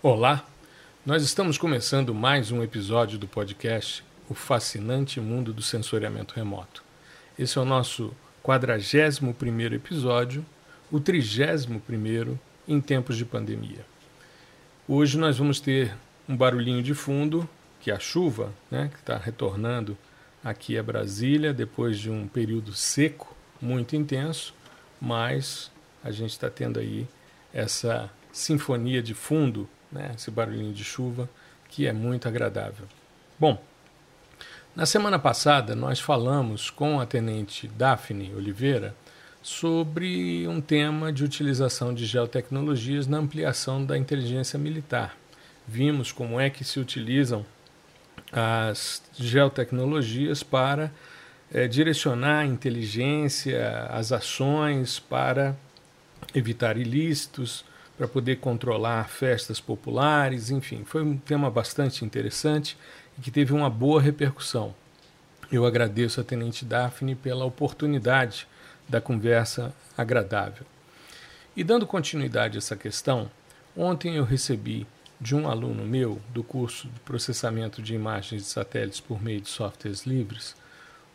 Olá, nós estamos começando mais um episódio do podcast O Fascinante Mundo do Sensoriamento Remoto. Esse é o nosso 41 primeiro episódio, o 31 primeiro em tempos de pandemia. Hoje nós vamos ter um barulhinho de fundo, que é a chuva, né, que está retornando aqui a Brasília depois de um período seco muito intenso, mas a gente está tendo aí essa sinfonia de fundo né, esse barulhinho de chuva, que é muito agradável. Bom, na semana passada nós falamos com a tenente Daphne Oliveira sobre um tema de utilização de geotecnologias na ampliação da inteligência militar. Vimos como é que se utilizam as geotecnologias para é, direcionar a inteligência, as ações para evitar ilícitos, para poder controlar festas populares, enfim, foi um tema bastante interessante e que teve uma boa repercussão. Eu agradeço a Tenente Daphne pela oportunidade da conversa agradável. E dando continuidade a essa questão, ontem eu recebi de um aluno meu do curso de processamento de imagens de satélites por meio de softwares livres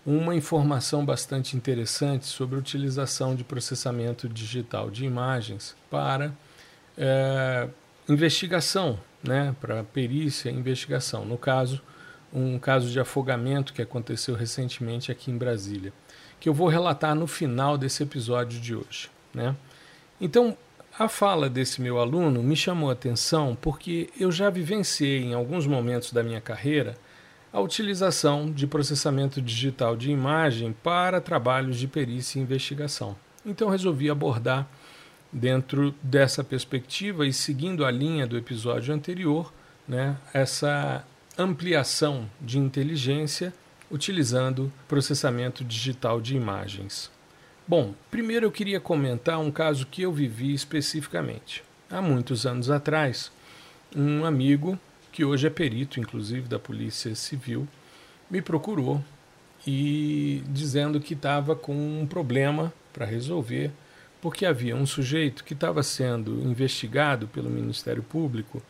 uma informação bastante interessante sobre a utilização de processamento digital de imagens para é, investigação, né, para perícia e investigação. No caso, um caso de afogamento que aconteceu recentemente aqui em Brasília, que eu vou relatar no final desse episódio de hoje. Né? Então, a fala desse meu aluno me chamou a atenção porque eu já vivenciei em alguns momentos da minha carreira a utilização de processamento digital de imagem para trabalhos de perícia e investigação. Então resolvi abordar dentro dessa perspectiva e seguindo a linha do episódio anterior, né, essa ampliação de inteligência utilizando processamento digital de imagens. Bom, primeiro eu queria comentar um caso que eu vivi especificamente. Há muitos anos atrás, um amigo, que hoje é perito, inclusive, da Polícia Civil, me procurou e dizendo que estava com um problema para resolver porque havia um sujeito que estava sendo investigado pelo Ministério Público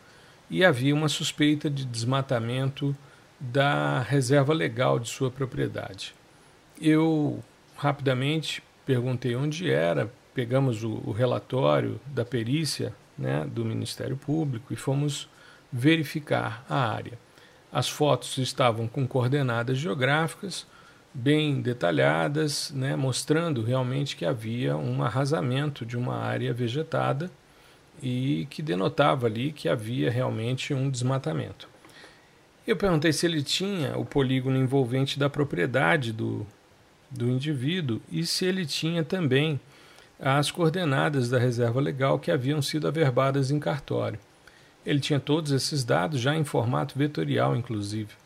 e havia uma suspeita de desmatamento da reserva legal de sua propriedade. Eu rapidamente perguntei onde era, pegamos o, o relatório da perícia né, do Ministério Público e fomos verificar a área. As fotos estavam com coordenadas geográficas, bem detalhadas, né, mostrando realmente que havia um arrasamento de uma área vegetada e que denotava ali que havia realmente um desmatamento. Eu perguntei se ele tinha o polígono envolvente da propriedade do, do indivíduo e se ele tinha também as coordenadas da reserva legal que haviam sido averbadas em cartório. Ele tinha todos esses dados já em formato vetorial, inclusive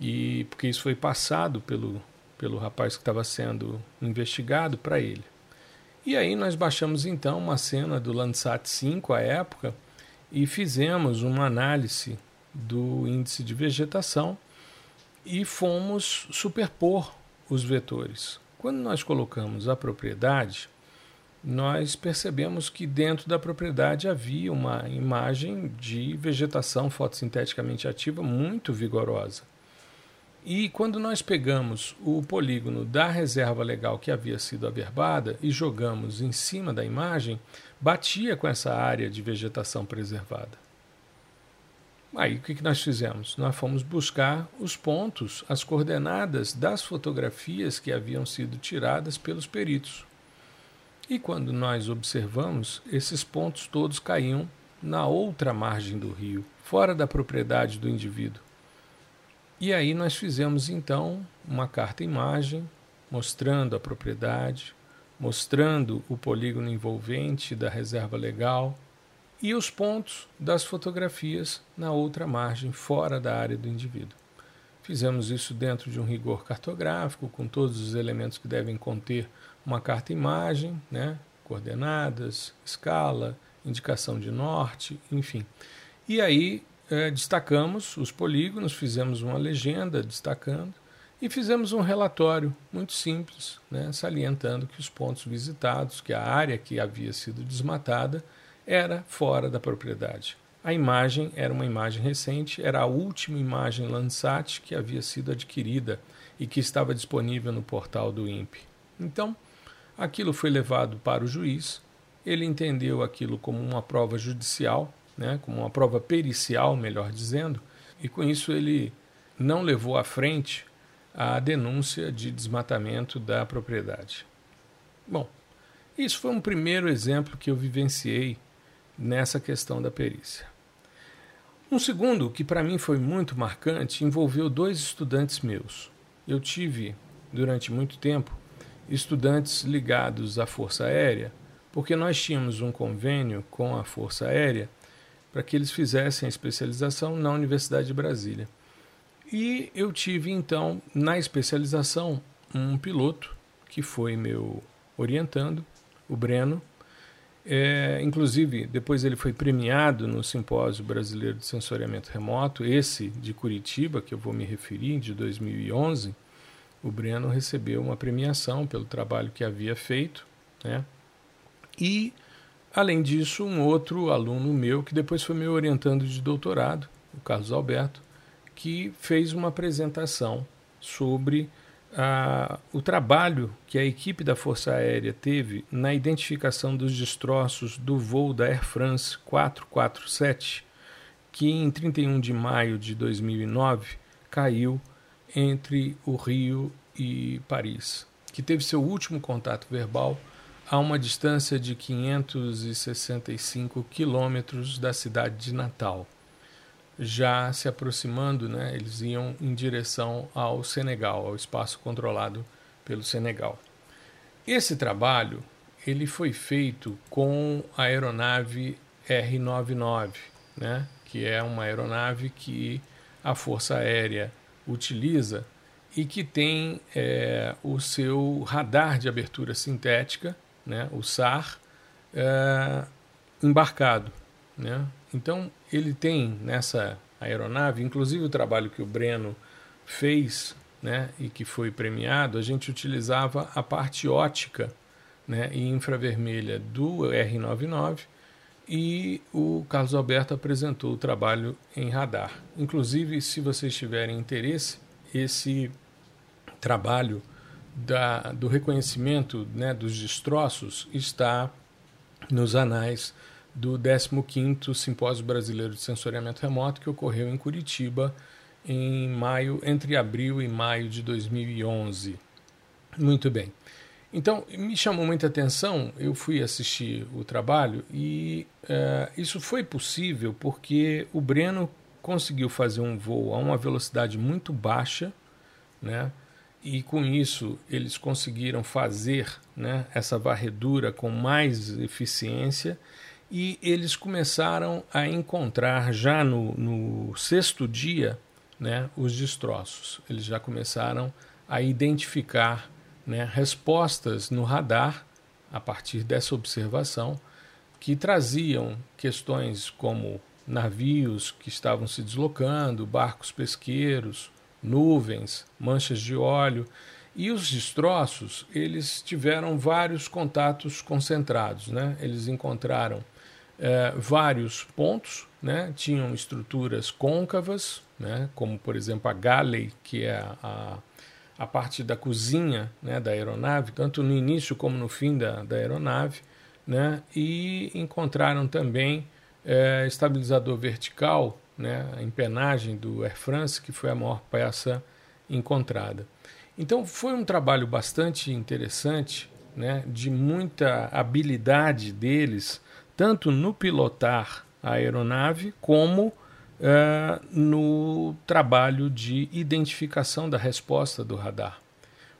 e porque isso foi passado pelo, pelo rapaz que estava sendo investigado para ele. E aí nós baixamos então uma cena do Landsat 5 à época e fizemos uma análise do índice de vegetação e fomos superpor os vetores. Quando nós colocamos a propriedade, nós percebemos que dentro da propriedade havia uma imagem de vegetação fotossinteticamente ativa muito vigorosa. E quando nós pegamos o polígono da reserva legal que havia sido averbada e jogamos em cima da imagem, batia com essa área de vegetação preservada. Aí o que nós fizemos? Nós fomos buscar os pontos, as coordenadas das fotografias que haviam sido tiradas pelos peritos. E quando nós observamos, esses pontos todos caíam na outra margem do rio, fora da propriedade do indivíduo. E aí nós fizemos então uma carta-imagem mostrando a propriedade, mostrando o polígono envolvente da reserva legal e os pontos das fotografias na outra margem, fora da área do indivíduo. Fizemos isso dentro de um rigor cartográfico, com todos os elementos que devem conter uma carta-imagem, né? coordenadas, escala, indicação de norte, enfim. E aí é, destacamos os polígonos, fizemos uma legenda destacando e fizemos um relatório muito simples, né, salientando que os pontos visitados, que a área que havia sido desmatada, era fora da propriedade. a imagem era uma imagem recente, era a última imagem Landsat que havia sido adquirida e que estava disponível no portal do INPE. Então, aquilo foi levado para o juiz, ele entendeu aquilo como uma prova judicial, né, como uma prova pericial, melhor dizendo, e com isso ele não levou à frente a denúncia de desmatamento da propriedade. Bom, isso foi um primeiro exemplo que eu vivenciei nessa questão da perícia. Um segundo, que para mim foi muito marcante, envolveu dois estudantes meus. Eu tive, durante muito tempo, estudantes ligados à Força Aérea, porque nós tínhamos um convênio com a Força Aérea para que eles fizessem a especialização na Universidade de Brasília. E eu tive então na especialização um piloto que foi meu orientando, o Breno. É, inclusive, depois ele foi premiado no Simpósio Brasileiro de Sensoriamento Remoto, esse de Curitiba, que eu vou me referir, de 2011. O Breno recebeu uma premiação pelo trabalho que havia feito. Né? E, além disso, um outro aluno meu, que depois foi meu orientando de doutorado, o Carlos Alberto, que fez uma apresentação sobre ah, o trabalho que a equipe da Força Aérea teve na identificação dos destroços do voo da Air France 447, que em 31 de maio de 2009 caiu entre o Rio e Paris, que teve seu último contato verbal a uma distância de 565 quilômetros da cidade de Natal já se aproximando, né, eles iam em direção ao Senegal, ao espaço controlado pelo Senegal. Esse trabalho ele foi feito com a aeronave R99, né, que é uma aeronave que a Força Aérea utiliza e que tem é, o seu radar de abertura sintética, né, o SAR, é, embarcado. Né? Então, ele tem nessa aeronave, inclusive o trabalho que o Breno fez né, e que foi premiado, a gente utilizava a parte ótica né, e infravermelha do R99 e o Carlos Alberto apresentou o trabalho em radar. Inclusive, se vocês tiverem interesse, esse trabalho da, do reconhecimento né, dos destroços está nos anais do 15º Simpósio Brasileiro de Sensoriamento Remoto que ocorreu em Curitiba em maio, entre abril e maio de 2011. Muito bem. Então, me chamou muita atenção, eu fui assistir o trabalho e uh, isso foi possível porque o Breno conseguiu fazer um voo a uma velocidade muito baixa, né? E com isso eles conseguiram fazer né, essa varredura com mais eficiência e eles começaram a encontrar já no, no sexto dia né, os destroços. Eles já começaram a identificar né, respostas no radar a partir dessa observação que traziam questões como navios que estavam se deslocando, barcos pesqueiros, nuvens, manchas de óleo. E os destroços, eles tiveram vários contatos concentrados. Né? Eles encontraram é, vários pontos, né? tinham estruturas côncavas, né? como por exemplo a galley, que é a, a parte da cozinha né? da aeronave, tanto no início como no fim da, da aeronave, né? e encontraram também é, estabilizador vertical, né? a empenagem do Air France, que foi a maior peça encontrada. Então foi um trabalho bastante interessante, né? de muita habilidade deles tanto no pilotar a aeronave como uh, no trabalho de identificação da resposta do radar.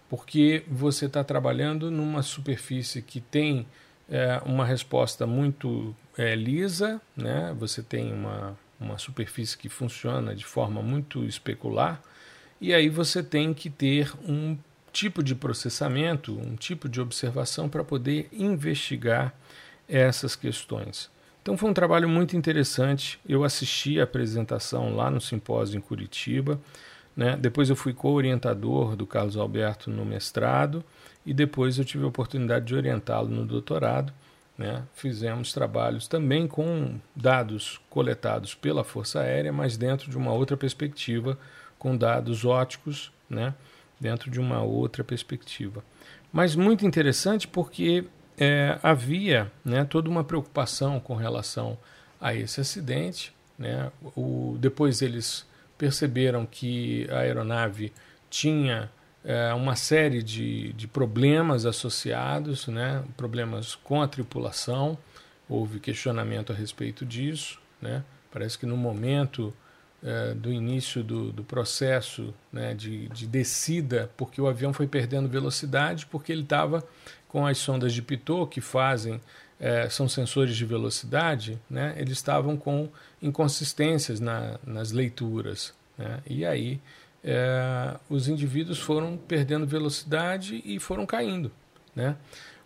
Porque você está trabalhando numa superfície que tem uh, uma resposta muito uh, lisa, né? você tem uma, uma superfície que funciona de forma muito especular, e aí você tem que ter um tipo de processamento, um tipo de observação para poder investigar essas questões. Então foi um trabalho muito interessante. Eu assisti a apresentação lá no simpósio em Curitiba. Né? Depois eu fui co-orientador do Carlos Alberto no mestrado e depois eu tive a oportunidade de orientá-lo no doutorado. Né, fizemos trabalhos também com dados coletados pela Força Aérea, mas dentro de uma outra perspectiva, com dados óticos, né, dentro de uma outra perspectiva. Mas muito interessante porque é, havia né, toda uma preocupação com relação a esse acidente. Né? O, depois eles perceberam que a aeronave tinha é, uma série de, de problemas associados, né? problemas com a tripulação. Houve questionamento a respeito disso. Né? Parece que no momento é, do início do, do processo né, de, de descida, porque o avião foi perdendo velocidade, porque ele estava com as sondas de Pitot, que fazem, é, são sensores de velocidade, né, eles estavam com inconsistências na, nas leituras. Né, e aí é, os indivíduos foram perdendo velocidade e foram caindo. Né?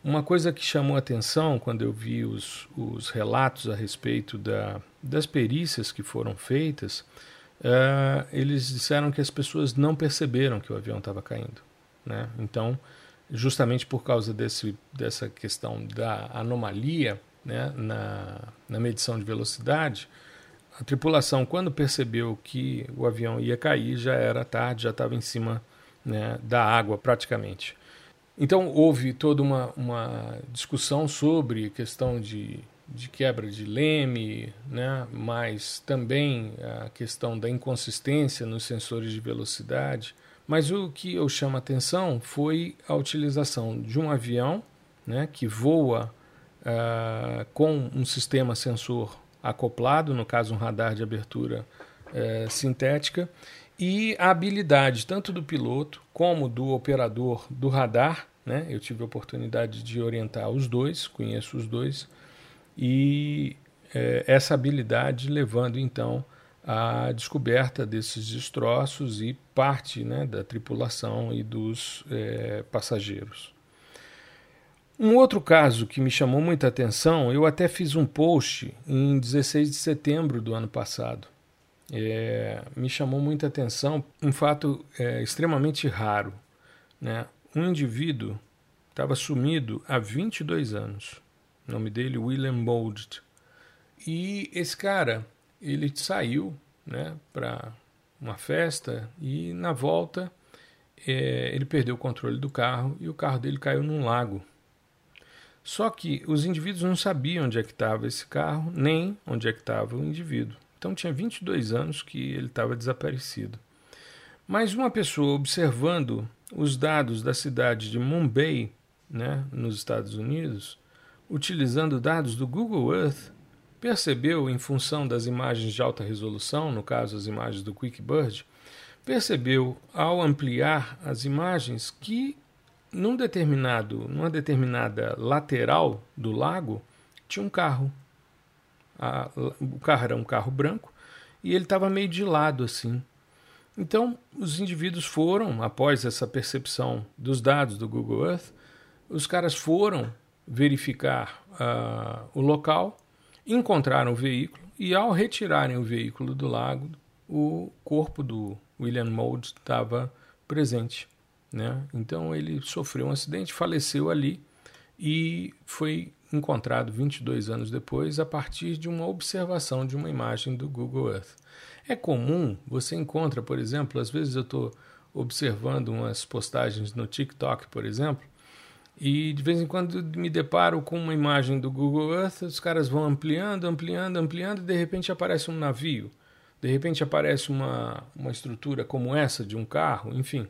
Uma coisa que chamou atenção quando eu vi os, os relatos a respeito da, das perícias que foram feitas, é, eles disseram que as pessoas não perceberam que o avião estava caindo. Né? Então, justamente por causa desse, dessa questão da anomalia né, na, na medição de velocidade, a tripulação, quando percebeu que o avião ia cair, já era tarde, já estava em cima né, da água praticamente. Então houve toda uma, uma discussão sobre questão de, de quebra de leme, né, mas também a questão da inconsistência nos sensores de velocidade. Mas o que eu chamo a atenção foi a utilização de um avião né, que voa uh, com um sistema sensor acoplado, no caso um radar de abertura é, sintética, e a habilidade tanto do piloto como do operador do radar. Né? Eu tive a oportunidade de orientar os dois, conheço os dois, e é, essa habilidade levando então à descoberta desses destroços e parte né, da tripulação e dos é, passageiros. Um outro caso que me chamou muita atenção, eu até fiz um post em 16 de setembro do ano passado. É, me chamou muita atenção um fato é, extremamente raro. Né? Um indivíduo estava sumido há 22 anos. O nome dele William Mold. E esse cara, ele saiu né, para uma festa e na volta é, ele perdeu o controle do carro e o carro dele caiu num lago. Só que os indivíduos não sabiam onde é que estava esse carro, nem onde é que estava o indivíduo. Então tinha 22 anos que ele estava desaparecido. Mas uma pessoa observando os dados da cidade de Mumbai, né, nos Estados Unidos, utilizando dados do Google Earth, percebeu, em função das imagens de alta resolução, no caso as imagens do QuickBird, percebeu ao ampliar as imagens que num determinado, numa determinada lateral do lago tinha um carro. A, o carro era um carro branco e ele estava meio de lado assim. Então, os indivíduos foram, após essa percepção dos dados do Google Earth, os caras foram verificar uh, o local, encontraram o veículo e, ao retirarem o veículo do lago, o corpo do William Mould estava presente. Né? Então ele sofreu um acidente, faleceu ali e foi encontrado 22 anos depois a partir de uma observação de uma imagem do Google Earth. É comum, você encontra, por exemplo, às vezes eu estou observando umas postagens no TikTok, por exemplo, e de vez em quando me deparo com uma imagem do Google Earth, os caras vão ampliando, ampliando, ampliando, e de repente aparece um navio, de repente aparece uma, uma estrutura como essa de um carro, enfim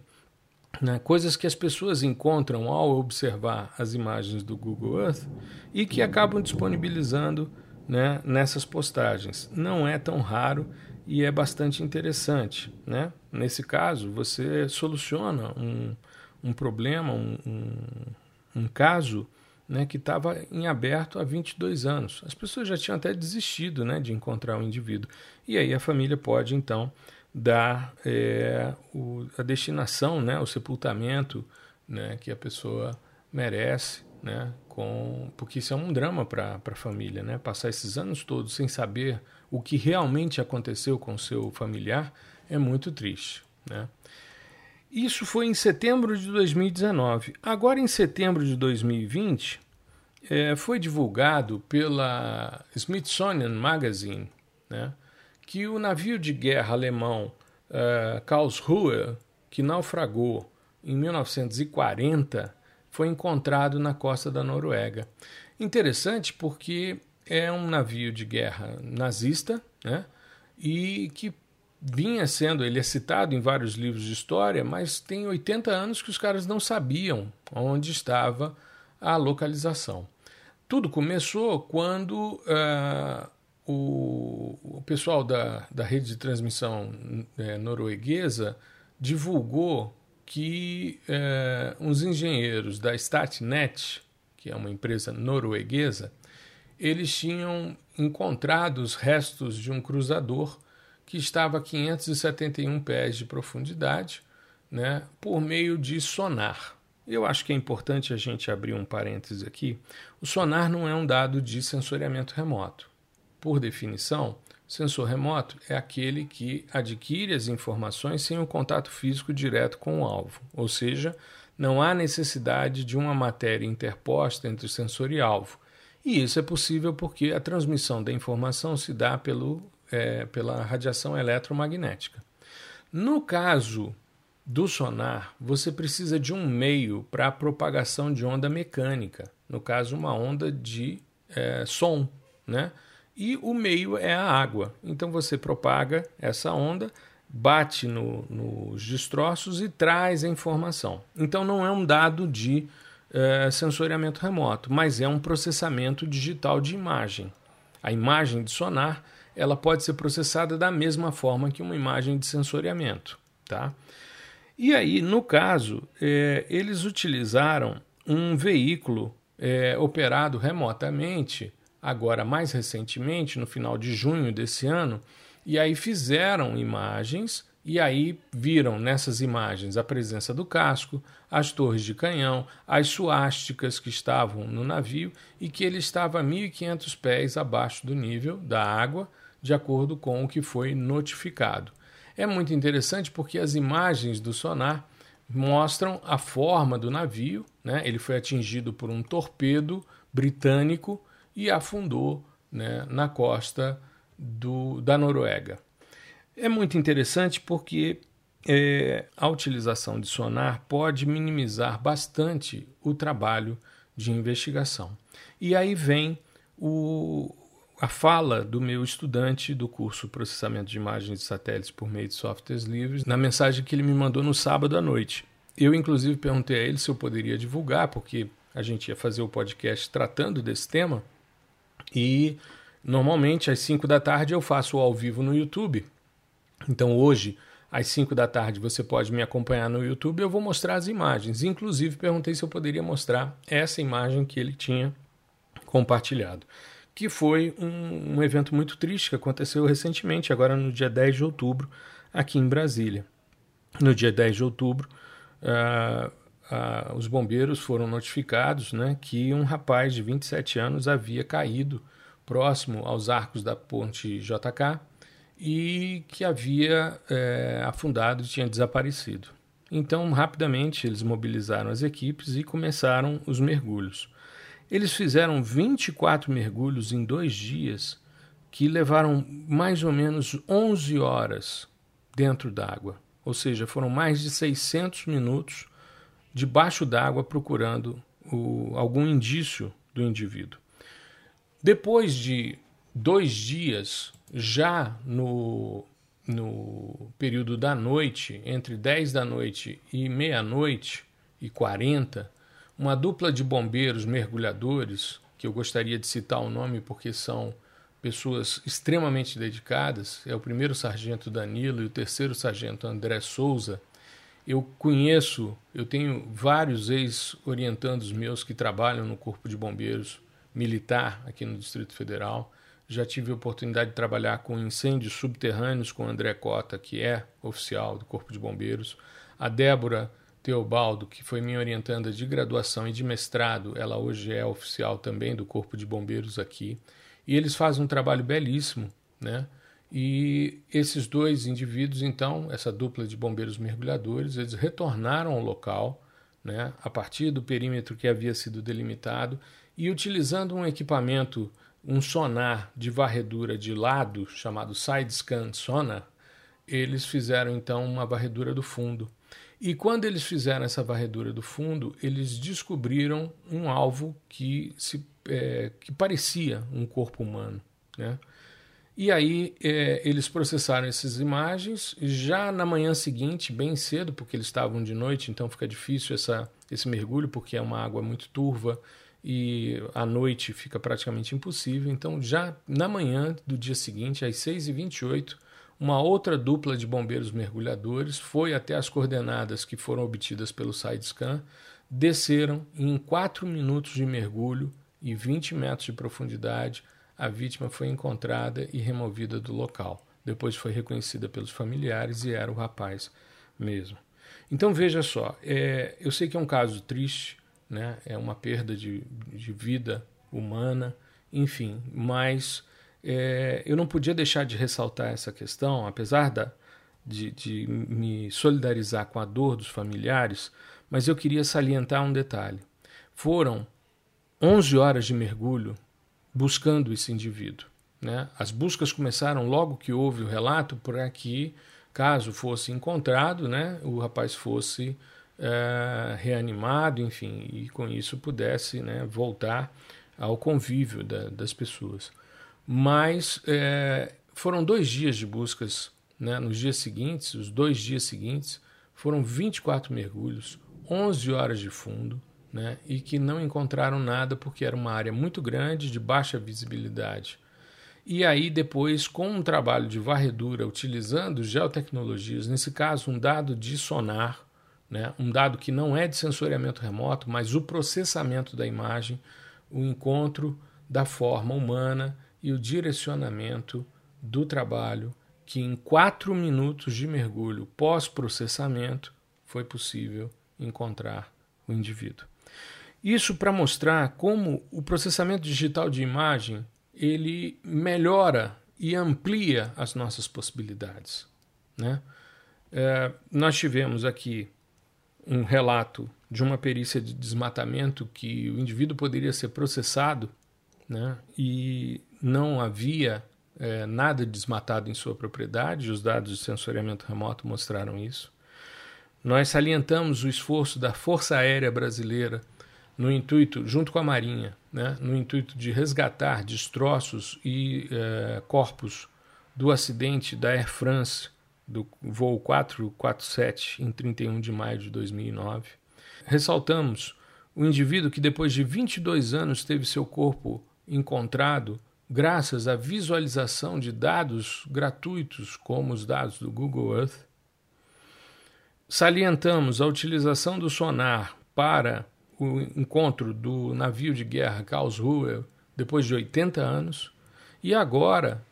né, coisas que as pessoas encontram ao observar as imagens do Google Earth e que acabam disponibilizando né, nessas postagens. Não é tão raro e é bastante interessante. Né? Nesse caso, você soluciona um, um problema, um, um, um caso né, que estava em aberto há 22 anos. As pessoas já tinham até desistido né, de encontrar o um indivíduo. E aí a família pode, então, dar é, o, a destinação, né, o sepultamento né, que a pessoa merece, né, com, porque isso é um drama para a família, né, passar esses anos todos sem saber o que realmente aconteceu com o seu familiar é muito triste. Né. Isso foi em setembro de 2019. Agora, em setembro de 2020, é, foi divulgado pela Smithsonian Magazine né, que o navio de guerra alemão uh, Karlsruhe, que naufragou em 1940, foi encontrado na costa da Noruega. Interessante porque é um navio de guerra nazista, né? E que vinha sendo, ele é citado em vários livros de história, mas tem 80 anos que os caras não sabiam onde estava a localização. Tudo começou quando uh, o, o, pessoal da, da rede de transmissão é, norueguesa divulgou que uh, uns engenheiros da Statnet, que é uma empresa norueguesa, eles tinham encontrado os restos de um cruzador que estava a 571 pés de profundidade, né, por meio de sonar. Eu acho que é importante a gente abrir um parêntese aqui. O sonar não é um dado de sensoriamento remoto. Por definição, sensor remoto é aquele que adquire as informações sem o contato físico direto com o alvo, ou seja, não há necessidade de uma matéria interposta entre sensor e alvo. E isso é possível porque a transmissão da informação se dá pelo, é, pela radiação eletromagnética. No caso do sonar, você precisa de um meio para a propagação de onda mecânica, no caso, uma onda de é, som, né? E o meio é a água. Então você propaga essa onda, bate no, nos destroços e traz a informação. Então não é um dado de é, sensoriamento remoto, mas é um processamento digital de imagem. A imagem de sonar ela pode ser processada da mesma forma que uma imagem de sensoriamento. Tá? E aí, no caso, é, eles utilizaram um veículo é, operado remotamente, agora mais recentemente, no final de junho desse ano, e aí fizeram imagens e aí viram nessas imagens a presença do casco, as torres de canhão, as suásticas que estavam no navio e que ele estava a 1.500 pés abaixo do nível da água, de acordo com o que foi notificado. É muito interessante porque as imagens do sonar mostram a forma do navio, né? ele foi atingido por um torpedo britânico e afundou né, na costa do, da Noruega. É muito interessante porque é, a utilização de sonar pode minimizar bastante o trabalho de investigação. E aí vem o, a fala do meu estudante do curso Processamento de Imagens de Satélites por meio de softwares livres, na mensagem que ele me mandou no sábado à noite. Eu, inclusive, perguntei a ele se eu poderia divulgar, porque a gente ia fazer o podcast tratando desse tema. E normalmente às 5 da tarde eu faço ao vivo no YouTube. Então hoje, às 5 da tarde, você pode me acompanhar no YouTube. Eu vou mostrar as imagens. Inclusive, perguntei se eu poderia mostrar essa imagem que ele tinha compartilhado. Que foi um, um evento muito triste que aconteceu recentemente, agora no dia 10 de outubro, aqui em Brasília. No dia 10 de outubro, uh, os bombeiros foram notificados né, que um rapaz de 27 anos havia caído próximo aos arcos da ponte JK e que havia é, afundado e tinha desaparecido. Então, rapidamente, eles mobilizaram as equipes e começaram os mergulhos. Eles fizeram 24 mergulhos em dois dias, que levaram mais ou menos 11 horas dentro d'água. Ou seja, foram mais de 600 minutos debaixo d'água procurando o, algum indício do indivíduo. Depois de dois dias já no, no período da noite, entre 10 da noite e meia-noite e 40, uma dupla de bombeiros mergulhadores, que eu gostaria de citar o nome porque são pessoas extremamente dedicadas, é o primeiro sargento Danilo e o terceiro sargento André Souza. Eu conheço, eu tenho vários ex-orientandos meus que trabalham no Corpo de Bombeiros Militar aqui no Distrito Federal já tive a oportunidade de trabalhar com incêndios subterrâneos com André Cota, que é oficial do Corpo de Bombeiros. A Débora Teobaldo, que foi minha orientanda de graduação e de mestrado, ela hoje é oficial também do Corpo de Bombeiros aqui. E eles fazem um trabalho belíssimo, né? E esses dois indivíduos, então, essa dupla de bombeiros mergulhadores, eles retornaram ao local, né, a partir do perímetro que havia sido delimitado e utilizando um equipamento, um sonar de varredura de lado chamado side scan sonar, eles fizeram então uma varredura do fundo. E quando eles fizeram essa varredura do fundo, eles descobriram um alvo que, se, é, que parecia um corpo humano. Né? E aí é, eles processaram essas imagens. Já na manhã seguinte, bem cedo, porque eles estavam de noite, então fica difícil essa, esse mergulho, porque é uma água muito turva e à noite fica praticamente impossível. Então, já na manhã do dia seguinte, às 6h28, uma outra dupla de bombeiros mergulhadores foi até as coordenadas que foram obtidas pelo SideScan, desceram e em 4 minutos de mergulho e 20 metros de profundidade, a vítima foi encontrada e removida do local. Depois foi reconhecida pelos familiares e era o rapaz mesmo. Então veja só, é, eu sei que é um caso triste, né? é uma perda de, de vida humana, enfim, mas é, eu não podia deixar de ressaltar essa questão, apesar da, de, de me solidarizar com a dor dos familiares, mas eu queria salientar um detalhe. Foram 11 horas de mergulho buscando esse indivíduo. Né? As buscas começaram logo que houve o relato para que, caso fosse encontrado, né, o rapaz fosse é, reanimado, enfim, e com isso pudesse né, voltar ao convívio da, das pessoas. Mas é, foram dois dias de buscas. Né? Nos dias seguintes, os dois dias seguintes, foram 24 mergulhos, 11 horas de fundo, né? e que não encontraram nada porque era uma área muito grande, de baixa visibilidade. E aí, depois, com um trabalho de varredura utilizando geotecnologias, nesse caso, um dado de sonar, né? um dado que não é de sensoriamento remoto, mas o processamento da imagem, o encontro da forma humana e o direcionamento do trabalho, que em quatro minutos de mergulho pós-processamento foi possível encontrar o indivíduo. Isso para mostrar como o processamento digital de imagem ele melhora e amplia as nossas possibilidades. Né? É, nós tivemos aqui um relato de uma perícia de desmatamento que o indivíduo poderia ser processado né? e não havia é, nada desmatado em sua propriedade, os dados de sensoriamento remoto mostraram isso. Nós salientamos o esforço da Força Aérea Brasileira no intuito, junto com a Marinha, né, no intuito de resgatar destroços e é, corpos do acidente da Air France, do voo 447, em 31 de maio de 2009. Ressaltamos o indivíduo que, depois de 22 anos, teve seu corpo encontrado graças à visualização de dados gratuitos, como os dados do Google Earth. Salientamos a utilização do sonar para o encontro do navio de guerra Karlsruhe depois de 80 anos. E agora,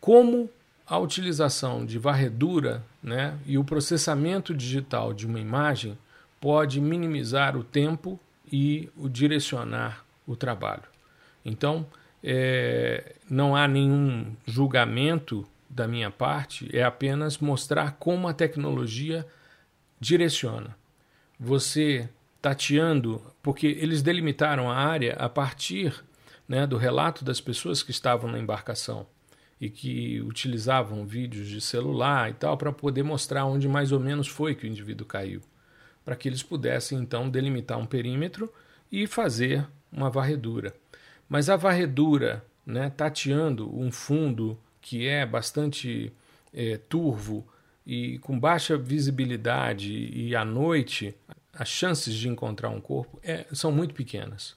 como a utilização de varredura né, e o processamento digital de uma imagem pode minimizar o tempo e o direcionar o trabalho. Então, é, não há nenhum julgamento da minha parte, é apenas mostrar como a tecnologia direciona. Você tateando, porque eles delimitaram a área a partir né, do relato das pessoas que estavam na embarcação e que utilizavam vídeos de celular e tal para poder mostrar onde mais ou menos foi que o indivíduo caiu, para que eles pudessem então delimitar um perímetro e fazer uma varredura. Mas a varredura, né, tateando um fundo que é bastante é, turvo e com baixa visibilidade e à noite, as chances de encontrar um corpo é, são muito pequenas.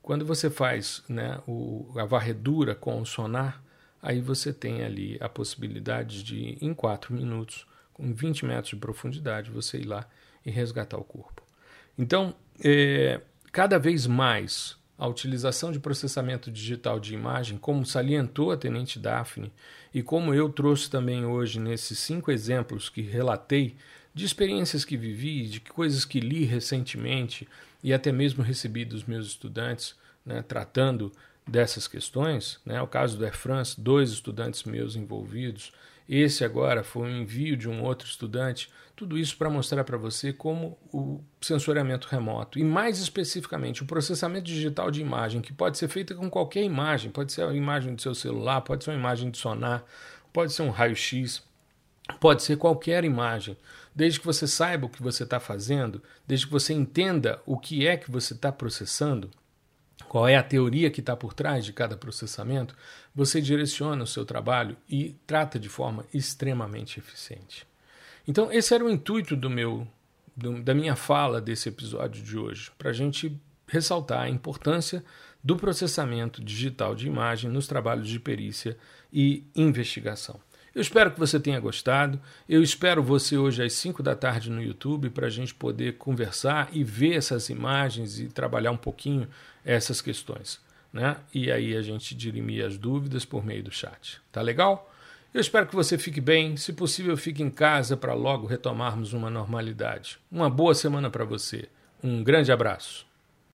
Quando você faz né, o, a varredura com o sonar, aí você tem ali a possibilidade de, em 4 minutos, com 20 metros de profundidade, você ir lá e resgatar o corpo. Então, é, cada vez mais a utilização de processamento digital de imagem, como salientou a Tenente Daphne e como eu trouxe também hoje nesses cinco exemplos que relatei de experiências que vivi, de coisas que li recentemente e até mesmo recebi dos meus estudantes, né, tratando dessas questões. Né, o caso do Air France, dois estudantes meus envolvidos, Esse agora foi um envio de um outro estudante. Tudo isso para mostrar para você como o sensoriamento remoto e mais especificamente o processamento digital de imagem, que pode ser feito com qualquer imagem, pode ser a imagem do seu celular, pode ser uma imagem de sonar, pode ser um raio-x, pode ser qualquer imagem, desde que você saiba o que você está fazendo, desde que você entenda o que é que você está processando qual é a teoria que está por trás de cada processamento, você direciona o seu trabalho e trata de forma extremamente eficiente. Então, esse era o intuito do meu, do, da minha fala desse episódio de hoje, para a gente ressaltar a importância do processamento digital de imagem nos trabalhos de perícia e investigação. Eu espero que você tenha gostado. Eu espero você hoje às 5 da tarde no YouTube para a gente poder conversar e ver essas imagens e trabalhar um pouquinho essas questões. Né? E aí a gente dirimia as dúvidas por meio do chat. Tá legal? Eu espero que você fique bem. Se possível, fique em casa para logo retomarmos uma normalidade. Uma boa semana para você. Um grande abraço.